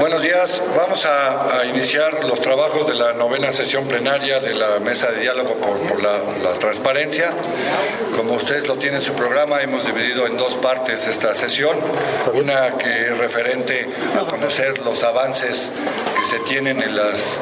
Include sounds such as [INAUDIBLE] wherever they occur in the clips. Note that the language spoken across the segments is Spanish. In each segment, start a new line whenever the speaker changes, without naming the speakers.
Buenos días. Vamos a, iniciar los trabajos de la novena sesión plenaria de la Mesa de Diálogo por, la, transparencia. Como ustedes lo tienen en su programa, hemos dividido en dos partes esta sesión. Una que es referente a conocer los avances que se tienen en las,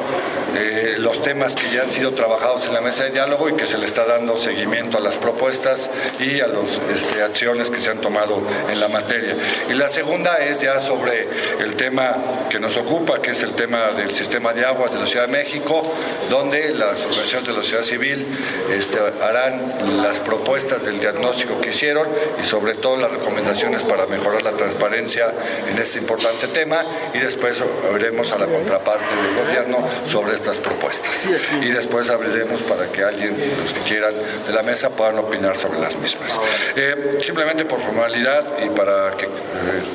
eh, los temas que ya han sido trabajados en la Mesa de Diálogo y que se le está dando seguimiento a las propuestas y a las este, acciones que se han tomado en la materia. Y la segunda es ya sobre el tema que nos ocupa, que es el tema del sistema de aguas de la Ciudad de México, donde las organizaciones de la sociedad civil este, harán las propuestas del diagnóstico que hicieron y sobre todo las recomendaciones para mejorar la transparencia en este importante tema y después abriremos a la contraparte del gobierno sobre estas propuestas. Y después abriremos para que alguien, los que quieran de la mesa, puedan opinar sobre las mismas. Eh, simplemente por formalidad y para que eh,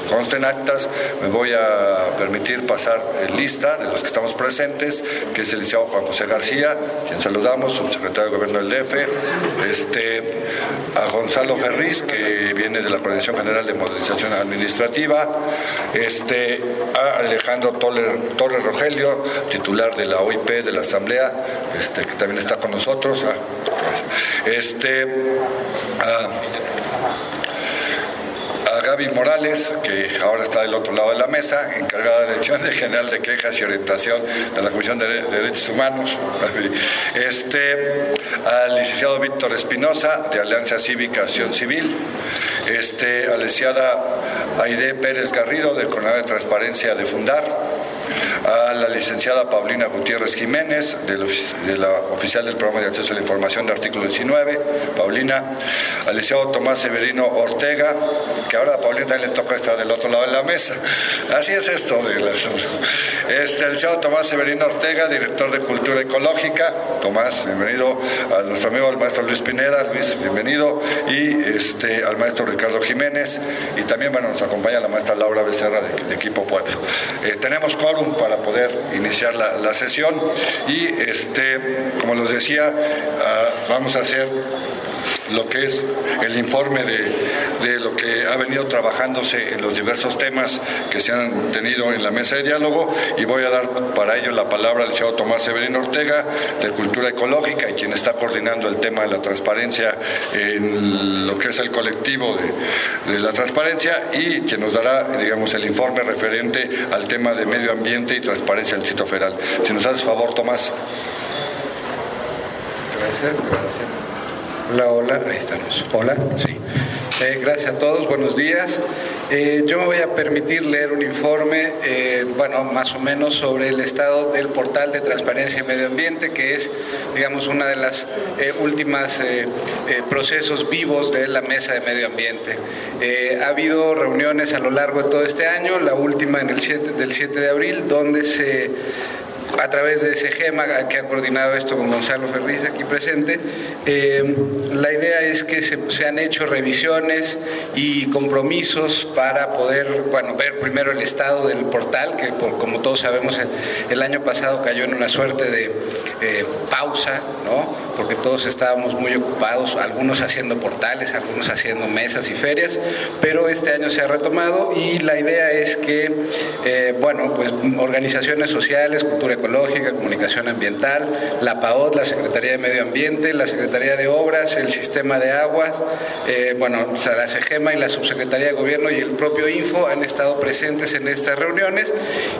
consten actas, me voy a permitir pasar lista de los que estamos presentes, que es el licenciado Juan José García, quien saludamos, subsecretario de Gobierno del DF, este, a Gonzalo Ferriz, que viene de la Coordinación General de Modernización Administrativa, este, a Alejandro Torres Rogelio, titular de la OIP de la Asamblea, este, que también está con nosotros, este, a, Gaby Morales, que ahora está del otro lado de la mesa, encargada de la Dirección General de Quejas y Orientación de la Comisión de Derechos Humanos. [LAUGHS] Este, al licenciado Víctor Espinosa, de Alianza Cívica Acción Civil. Este, a la licenciada Aide Pérez Garrido, del Coordinador de Transparencia de Fundar a la licenciada Paulina Gutiérrez Jiménez, de la oficial del Programa de Acceso a la Información de artículo 19, Paulina, al licenciado Tomás Severino Ortega, que ahora a Paulina también le toca estar del otro lado de la mesa. Así es esto. Este, al licenciado Tomás Severino Ortega, director de Cultura Ecológica. Tomás, bienvenido. A nuestro amigo el maestro Luis Pineda, Luis, bienvenido. Y este, al maestro Ricardo Jiménez. Y también bueno, nos acompaña la maestra Laura Becerra de, Equipo Pueblo. Eh, tenemos quórum para poder iniciar la, sesión. Y este, como les decía, ah, vamos a hacer lo que es el informe de, de, lo que ha venido trabajándose en los diversos temas que se han tenido en la mesa de diálogo y voy a dar para ello la palabra al señor Tomás Severino Ortega de Cultura Ecológica y quien está coordinando el tema de la transparencia en lo que es el colectivo de, de la transparencia y quien nos dará, digamos, el informe referente al tema de medio ambiente y transparencia del sitio federal. Si nos haces favor, Tomás.
Gracias, gracias. Hola, hola, ahí estamos. Hola, sí. Eh, gracias a todos, buenos días. Eh, yo me voy a permitir leer un informe, eh, bueno, más o menos sobre el estado del portal de transparencia y medio ambiente, que es, digamos, una de las últimas procesos vivos de la mesa de medio ambiente. ha habido reuniones a lo largo de todo este año, la última en el 7, del 7 de abril, donde se a través de ese GEMA que ha coordinado esto con Gonzalo Ferriz aquí presente, eh, la idea es que se, han hecho revisiones y compromisos para poder, bueno, ver primero el estado del portal, que como todos sabemos el, año pasado cayó en una suerte de eh, pausa, ¿no? porque todos estábamos muy ocupados, algunos haciendo portales, algunos haciendo mesas y ferias, pero este año se ha retomado y la idea es que, eh, bueno, pues organizaciones sociales, cultura ecológica, comunicación ambiental, la PAOD, la Secretaría de Medio Ambiente, la Secretaría de Obras, el Sistema de Aguas, eh, bueno, la CEGEMA y la Subsecretaría de Gobierno y el propio Info han estado presentes en estas reuniones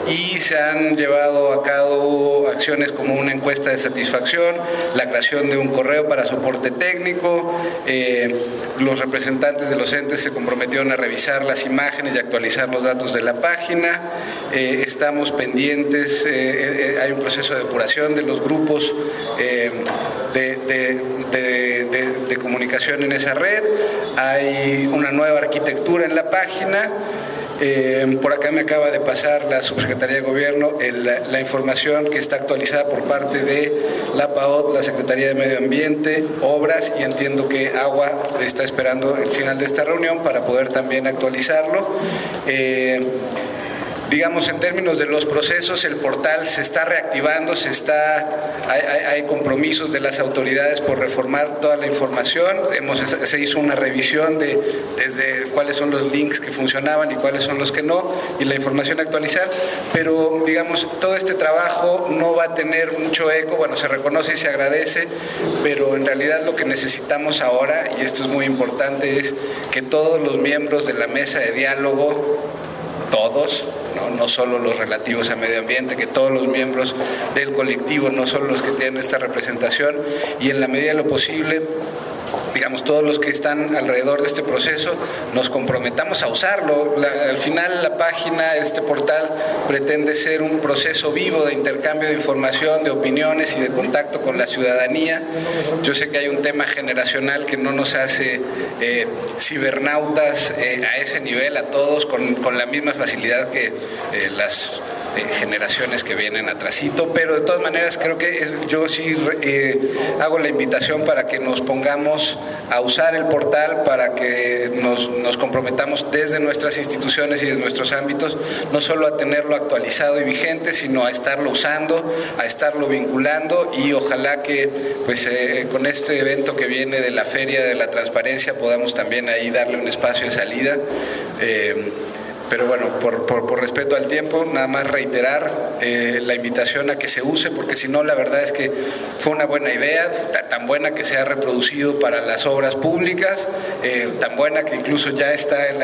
y se han llevado a cabo acciones como una encuesta de satisfacción, la creación de un correo para soporte técnico. Eh, los representantes de los entes se comprometieron a revisar las imágenes y actualizar los datos de la página. Eh, estamos pendientes, eh, hay un proceso de depuración de los grupos de, de comunicación en esa red. Hay una nueva arquitectura en la página. Eh, por acá me acaba de pasar la Subsecretaría de Gobierno la información que está actualizada por parte de la PAOT, la Secretaría de Medio Ambiente, Obras y entiendo que Agua está esperando el final de esta reunión para poder también actualizarlo. Eh, digamos, en términos de los procesos, el portal se está reactivando, se está, hay, compromisos de las autoridades por reformar toda la información. Hemos, se hizo una revisión de desde cuáles son los links que funcionaban y cuáles son los que no, y la información actualizar. Pero, digamos, todo este trabajo no va a tener mucho eco, bueno, se reconoce y se agradece, pero en realidad lo que necesitamos ahora, y esto es muy importante, es que todos los miembros de la mesa de diálogo, todos, no, solo los relativos a medio ambiente, que todos los miembros del colectivo, no solo los que tienen esta representación, y en la medida de lo posible digamos, todos los que están alrededor de este proceso, nos comprometamos a usarlo. al final la página, este portal, pretende ser un proceso vivo de intercambio de información, de opiniones y de contacto con la ciudadanía. Yo sé que hay un tema generacional que no nos hace eh, cibernautas eh, a ese nivel, a todos, con, con la misma facilidad que eh, las generaciones que vienen atrasito, pero de todas maneras creo que yo sí eh, hago la invitación para que nos pongamos a usar el portal, para que nos, nos comprometamos desde nuestras instituciones y desde nuestros ámbitos, no solo a tenerlo actualizado y vigente, sino a estarlo usando, a estarlo vinculando y ojalá que pues eh, con este evento que viene de la Feria de la Transparencia podamos también ahí darle un espacio de salida. Eh, pero bueno, por, por, respeto al tiempo, nada más reiterar eh, la invitación a que se use, porque si no, la verdad es que fue una buena idea, tan buena que se ha reproducido para las obras públicas, eh, tan buena que incluso ya está en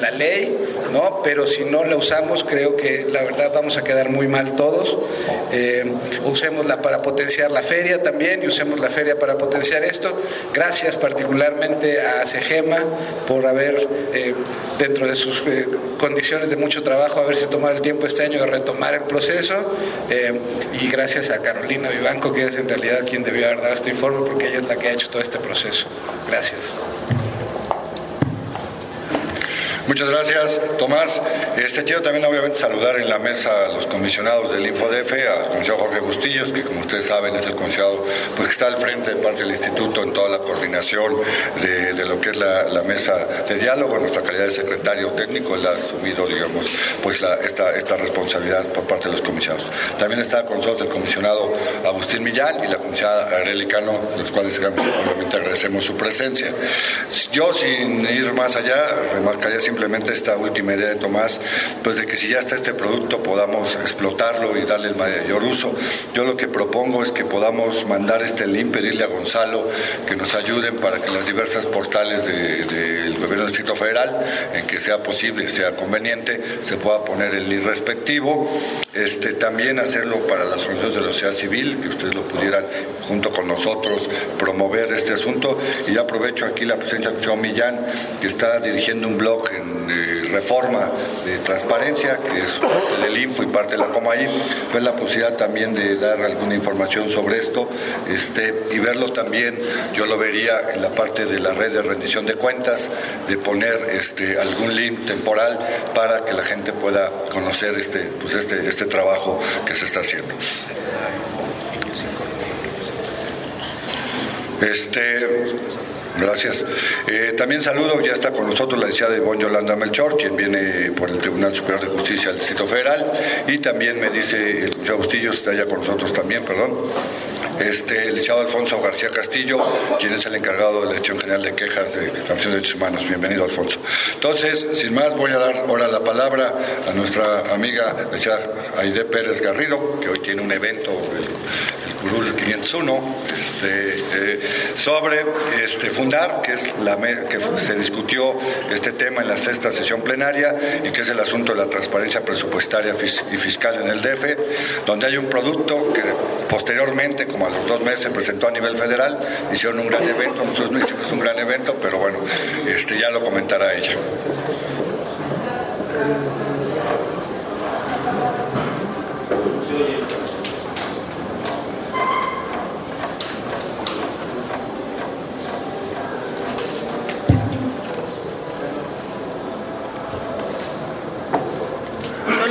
la, ley, ¿no? pero si no la usamos, creo que la verdad vamos a quedar muy mal todos. Eh, usémosla para potenciar la feria también y usemos la feria para potenciar esto. Gracias particularmente a Segema por haber, dentro de sus condiciones de mucho trabajo, haberse tomado el tiempo este año de retomar el proceso eh, y gracias a Carolina Vivanco, que es en realidad quien debió haber dado este informe porque ella es la que ha hecho todo este proceso. Gracias.
Muchas gracias, Tomás. Este, quiero también obviamente saludar en la mesa a los comisionados del InfoDF, al comisionado Jorge Bustillos, que como ustedes saben es el comisionado pues, que está al frente de parte del instituto en toda la coordinación de, lo que es la, mesa de diálogo. En nuestra calidad de secretario técnico, él ha asumido, digamos, pues esta, esta responsabilidad por parte de los comisionados. También está con nosotros el comisionado Agustín Millán y la comisionada Arely Cano, los cuales agradecemos su presencia. Yo, sin ir más allá, remarcaría simplemente esta última idea de Tomás, pues de que si ya está este producto podamos explotarlo y darle el mayor uso. Yo lo que propongo es que podamos mandar este link, pedirle a Gonzalo que nos ayuden para que las diversas portales del gobierno del Distrito Federal, en que sea posible, sea conveniente, se pueda poner el link respectivo. Este, también hacerlo para las organizaciones de la sociedad civil, que ustedes lo pudieran junto con nosotros promover este asunto. Y aprovecho aquí la presencia de Joe Millán, que está dirigiendo un blog en de reforma de transparencia, que es parte del Info y parte de la Comaí, pues la posibilidad también de dar alguna información sobre esto este, y verlo también, yo lo vería en la parte de la red de rendición de cuentas, de poner este, algún link temporal para que la gente pueda conocer este, pues este, este trabajo que se está haciendo. Este, Gracias. Eh, también saludo, ya está con nosotros la licenciada Ivonne Yolanda Melchor, quien viene por el Tribunal Superior de Justicia del Distrito Federal, y también me dice el José Bustillo, está allá con nosotros también, perdón, este, el licenciado Alfonso García Castillo, quien es el encargado de la Dirección General de Quejas de la Comisión de Derechos Humanos. Bienvenido, Alfonso. Entonces, sin más, voy a dar ahora la palabra a nuestra amiga, la Aide Pérez Garrido, que hoy tiene un evento, 501 este, eh, sobre este, fundar, que es la que se discutió este tema en la sexta sesión plenaria y que es el asunto de la transparencia presupuestaria y fiscal en el DF, donde hay un producto que posteriormente, como a los dos meses, se presentó a nivel federal, hicieron un gran evento, nosotros no hicimos un gran evento, pero bueno, este, ya lo comentará ella.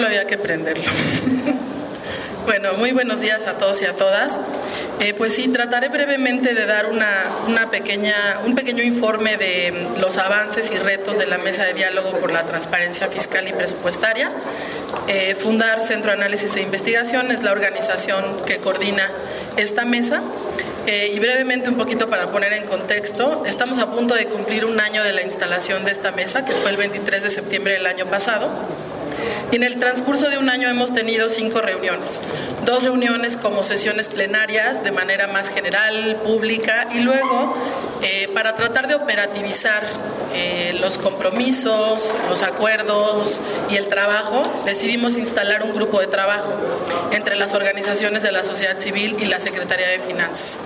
Había que prenderlo. [LAUGHS] bueno, muy buenos días a todos y a todas. Eh, pues sí, trataré brevemente de dar una, pequeña, un pequeño informe de los avances y retos de la mesa de diálogo por la transparencia fiscal y presupuestaria. eh, fundar Centro de Análisis e Investigación, es la organización que coordina esta mesa. Eh, y brevemente un poquito para poner en contexto, estamos a punto de cumplir un año de la instalación de esta mesa, que fue el 23 de septiembre del año pasado. Y en el transcurso de un año hemos tenido cinco reuniones. Dos reuniones como sesiones plenarias de manera más general, pública, y luego eh, para tratar de operativizar eh, los compromisos, los acuerdos y el trabajo, decidimos instalar un grupo de trabajo entre las organizaciones de la sociedad civil y la Secretaría de Finanzas.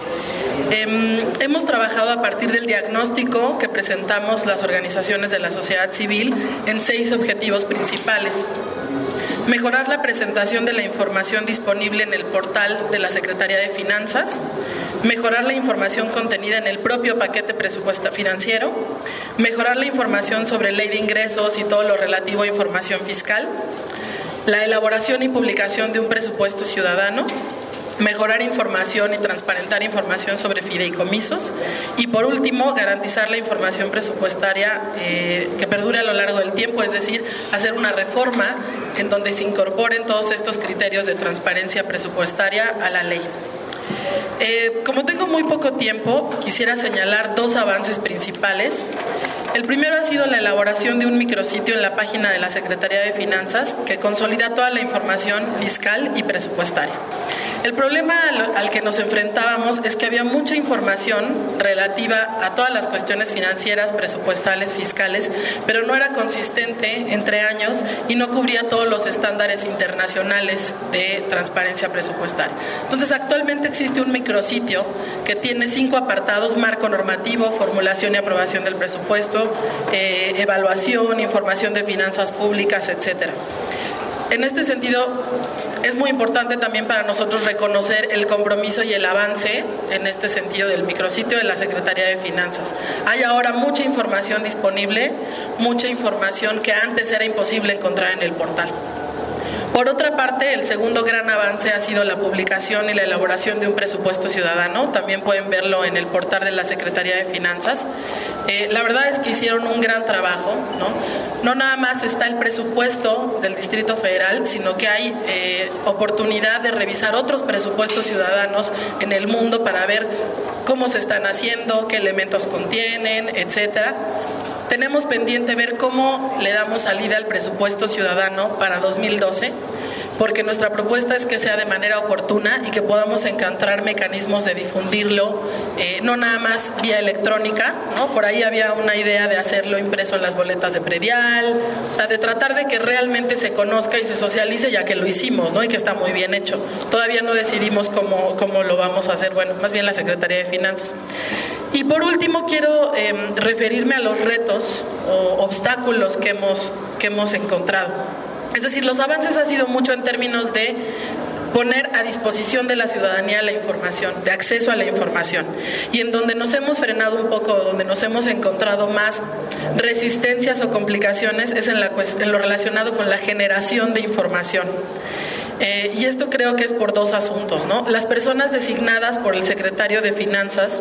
Em, hemos trabajado a partir del diagnóstico que presentamos las organizaciones de la sociedad civil en seis objetivos principales. Mejorar la presentación de la información disponible en el portal de la Secretaría de Finanzas. Mejorar la información contenida en el propio paquete presupuesto financiero. Mejorar la información sobre ley de ingresos y todo lo relativo a información fiscal. La elaboración y publicación de un presupuesto ciudadano mejorar información y transparentar información sobre fideicomisos y por último garantizar la información presupuestaria eh, que perdure a lo largo del tiempo, es decir, hacer una reforma en donde se incorporen todos estos criterios de transparencia presupuestaria a la ley. Eh, como tengo muy poco tiempo, quisiera señalar dos avances principales. El primero ha sido la elaboración de un micrositio en la página de la Secretaría de Finanzas que consolida toda la información fiscal y presupuestaria. El problema al, que nos enfrentábamos es que había mucha información relativa a todas las cuestiones financieras, presupuestales, fiscales, pero no era consistente entre años y no cubría todos los estándares internacionales de transparencia presupuestaria. Entonces, actualmente existe un micrositio que tiene cinco apartados, marco normativo, formulación y aprobación del presupuesto, eh, evaluación, información de finanzas públicas, etcétera. En este sentido, es muy importante también para nosotros reconocer el compromiso y el avance en este sentido del micrositio de la Secretaría de Finanzas. Hay ahora mucha información disponible, mucha información que antes era imposible encontrar en el portal. Por otra parte, el segundo gran avance ha sido la publicación y la elaboración de un presupuesto ciudadano. También pueden verlo en el portal de la Secretaría de Finanzas. Eh, la verdad es que hicieron un gran trabajo. ¿no? No nada más está el presupuesto del Distrito Federal, sino que hay eh, oportunidad de revisar otros presupuestos ciudadanos en el mundo para ver cómo se están haciendo, qué elementos contienen, etcétera. Tenemos pendiente ver cómo le damos salida al presupuesto ciudadano para 2012 porque nuestra propuesta es que sea de manera oportuna y que podamos encontrar mecanismos de difundirlo, eh, no nada más vía electrónica, ¿no? Por ahí había una idea de hacerlo impreso en las boletas de predial, o sea, de tratar de que realmente se conozca y se socialice, ya que lo hicimos, ¿no? Y que está muy bien hecho. Todavía no decidimos cómo, cómo lo vamos a hacer, bueno, más bien la Secretaría de Finanzas. Y por último, quiero em, referirme a los retos o obstáculos que hemos, que hemos encontrado. Es decir, los avances han sido mucho en términos de poner a disposición de la ciudadanía la información, de acceso a la información. Y en donde nos hemos frenado un poco, donde nos hemos encontrado más resistencias o complicaciones, es en, la, en lo relacionado con la generación de información. Eh, y esto creo que es por dos asuntos, ¿no? Las personas designadas por el secretario de Finanzas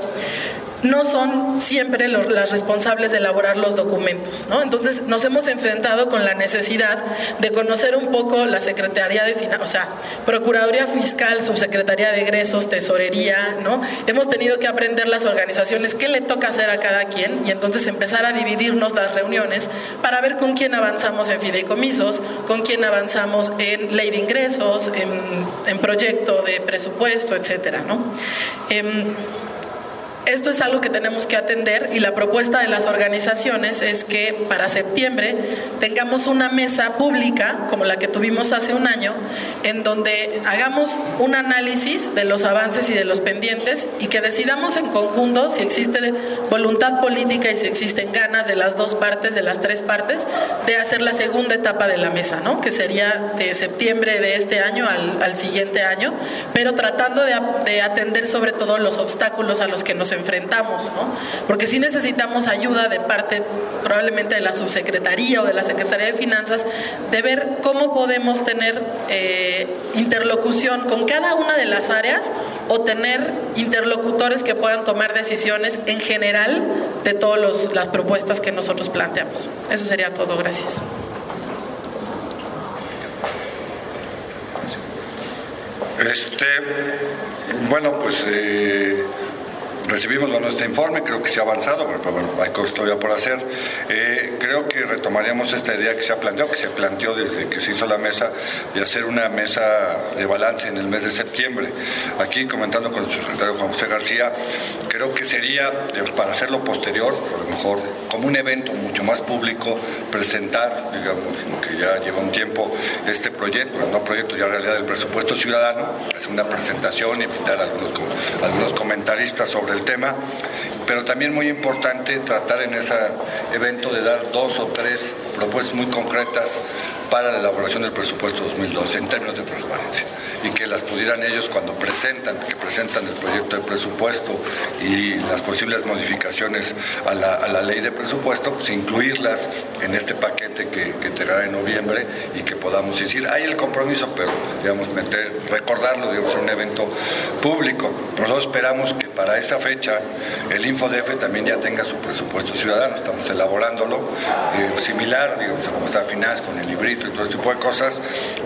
no son siempre las responsables de elaborar los documentos. ¿no? Entonces nos hemos enfrentado con la necesidad de conocer un poco la Secretaría de Finanzas, o sea, Procuraduría Fiscal, Subsecretaría de Egresos, Tesorería, ¿no? Hemos tenido que aprender las organizaciones qué le toca hacer a cada quien y entonces empezar a dividirnos las reuniones para ver con quién avanzamos en fideicomisos, con quién avanzamos en ley de ingresos, en, proyecto de presupuesto, etcétera, ¿no? Em, esto es algo que tenemos que atender y la propuesta de las organizaciones es que para septiembre tengamos una mesa pública como la que tuvimos hace un año, en donde hagamos un análisis de los avances y de los pendientes y que decidamos en conjunto si existe voluntad política y si existen ganas de las dos partes, de las tres partes, de hacer la segunda etapa de la mesa, ¿no? que sería de septiembre de este año al, siguiente año, pero tratando de, de atender sobre todo los obstáculos a los que nos enfrentamos, ¿no? Porque sí necesitamos ayuda de parte probablemente de la subsecretaría o de la Secretaría de Finanzas de ver cómo podemos tener eh, interlocución con cada una de las áreas o tener interlocutores que puedan tomar decisiones en general de todas las propuestas que nosotros planteamos. Eso sería todo. Gracias.
Este, bueno, pues eh, recibimos bueno, este informe, creo que se ha avanzado, pero, bueno, hay cosas todavía por hacer. Eh, creo que retomaríamos esta idea que se ha planteado, que se planteó desde que se hizo la mesa, de hacer una mesa de balance en el mes de septiembre. Aquí, comentando con el secretario Juan José García, creo que sería, para hacerlo posterior, a lo mejor como un evento mucho más público, presentar, digamos, que ya lleva un tiempo, este proyecto, no proyecto ya realidad del presupuesto ciudadano, es una presentación, invitar algunos, a algunos comentaristas sobre el tema, pero también muy importante tratar en ese evento de dar dos o tres propuestas muy concretas para la elaboración del presupuesto 2012 en términos de transparencia y que las pudieran ellos cuando presentan, que presentan el proyecto de presupuesto y las posibles modificaciones a la, ley de presupuesto, pues incluirlas en este paquete que, que en noviembre y que podamos decir, hay el compromiso, pero digamos, meter, recordarlo, digamos, un evento público. Nosotros esperamos que para esa fecha el InfoDF también ya tenga su presupuesto ciudadano, estamos elaborándolo, eh, similar, digamos, como está Finanzas con el librito y todo este tipo de cosas,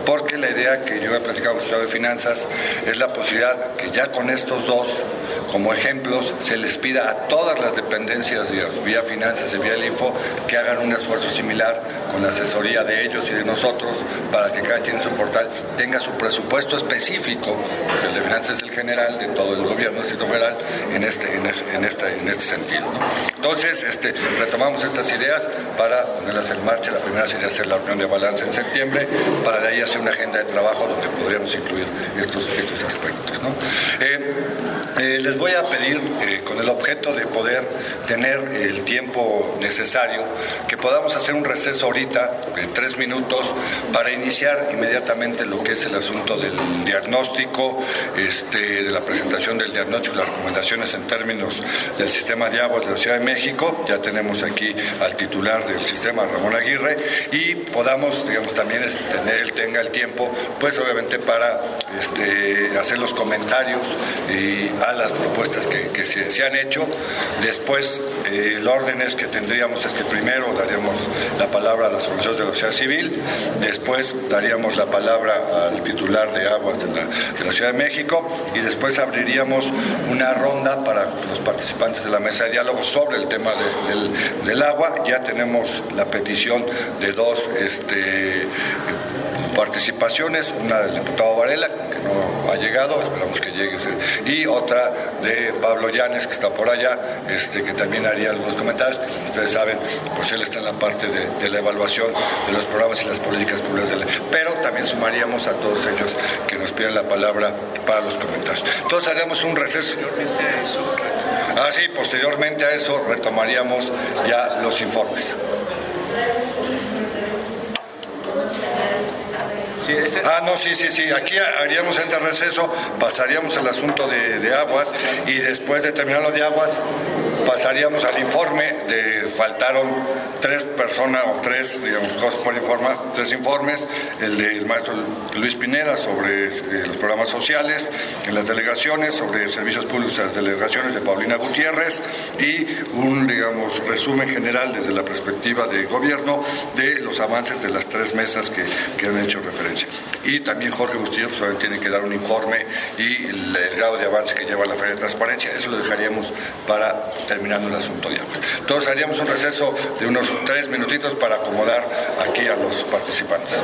porque la idea que yo he platicado con Finanzas es la posibilidad que ya con estos dos como ejemplos se les pida a todas las dependencias vía finanzas y vía el info que hagan un esfuerzo similar con la asesoría de ellos y de nosotros para que cada quien en su portal tenga su presupuesto específico, porque el de finanzas es el general de todo el gobierno, el Distrito Federal, en este, en este, en este, sentido. Entonces, este, retomamos estas ideas para ponerlas en marcha. La primera sería hacer la reunión de balance en septiembre, para de ahí hacer una agenda de trabajo donde podríamos incluir estos, estos aspectos. ¿no? Eh, eh, les voy a pedir, eh, con el objeto de poder tener el tiempo necesario, que podamos hacer un receso ahorita tres minutos para iniciar inmediatamente lo que es el asunto del diagnóstico, este, de la presentación del diagnóstico las recomendaciones en términos del sistema de aguas de la Ciudad de México. Ya tenemos aquí al titular del sistema, Ramón Aguirre, y podamos, digamos, también tener, él tenga el tiempo, pues obviamente para este, hacer los comentarios y a las propuestas que, se, han hecho. Después, eh, el orden es que tendríamos es que primero daríamos la palabra a las organizaciones de la sociedad civil, después daríamos la palabra al titular de aguas de la, Ciudad de México y después abriríamos una ronda para los participantes de la mesa de diálogo sobre el tema del, agua. Ya tenemos la petición de dos este, participaciones, una del diputado Varela, que no ha llegado, esperamos que llegue, y otra de Pablo Llanes, que está por allá, este, que también haría algunos comentarios, como ustedes saben, pues él está en la parte de, la evaluación de los programas y las políticas públicas de la pero también sumaríamos a todos ellos que nos piden la palabra para los comentarios. Entonces haríamos un receso. Ah, sí, posteriormente a eso retomaríamos ya los informes. Este- ah, no, sí, sí, sí. Aquí haríamos este receso, pasaríamos al asunto de, de aguas y después de terminar lo de aguas, pasaríamos al informe de faltaron tres personas o tres, digamos, cosas por informar, tres informes, el del maestro Luis Pineda sobre eh, los programas sociales en las delegaciones, sobre servicios públicos en las delegaciones de Paulina Gutiérrez y un, digamos, resumen general desde la perspectiva de gobierno de los avances de las tres mesas que, que han hecho referencia. Y también Jorge Bustillo pues, tiene que dar un informe y el, grado de avance que lleva la Feria de Transparencia, eso lo dejaríamos para terminando el asunto de aguas. Entonces haríamos un receso de unos tres minutitos para acomodar aquí a los participantes.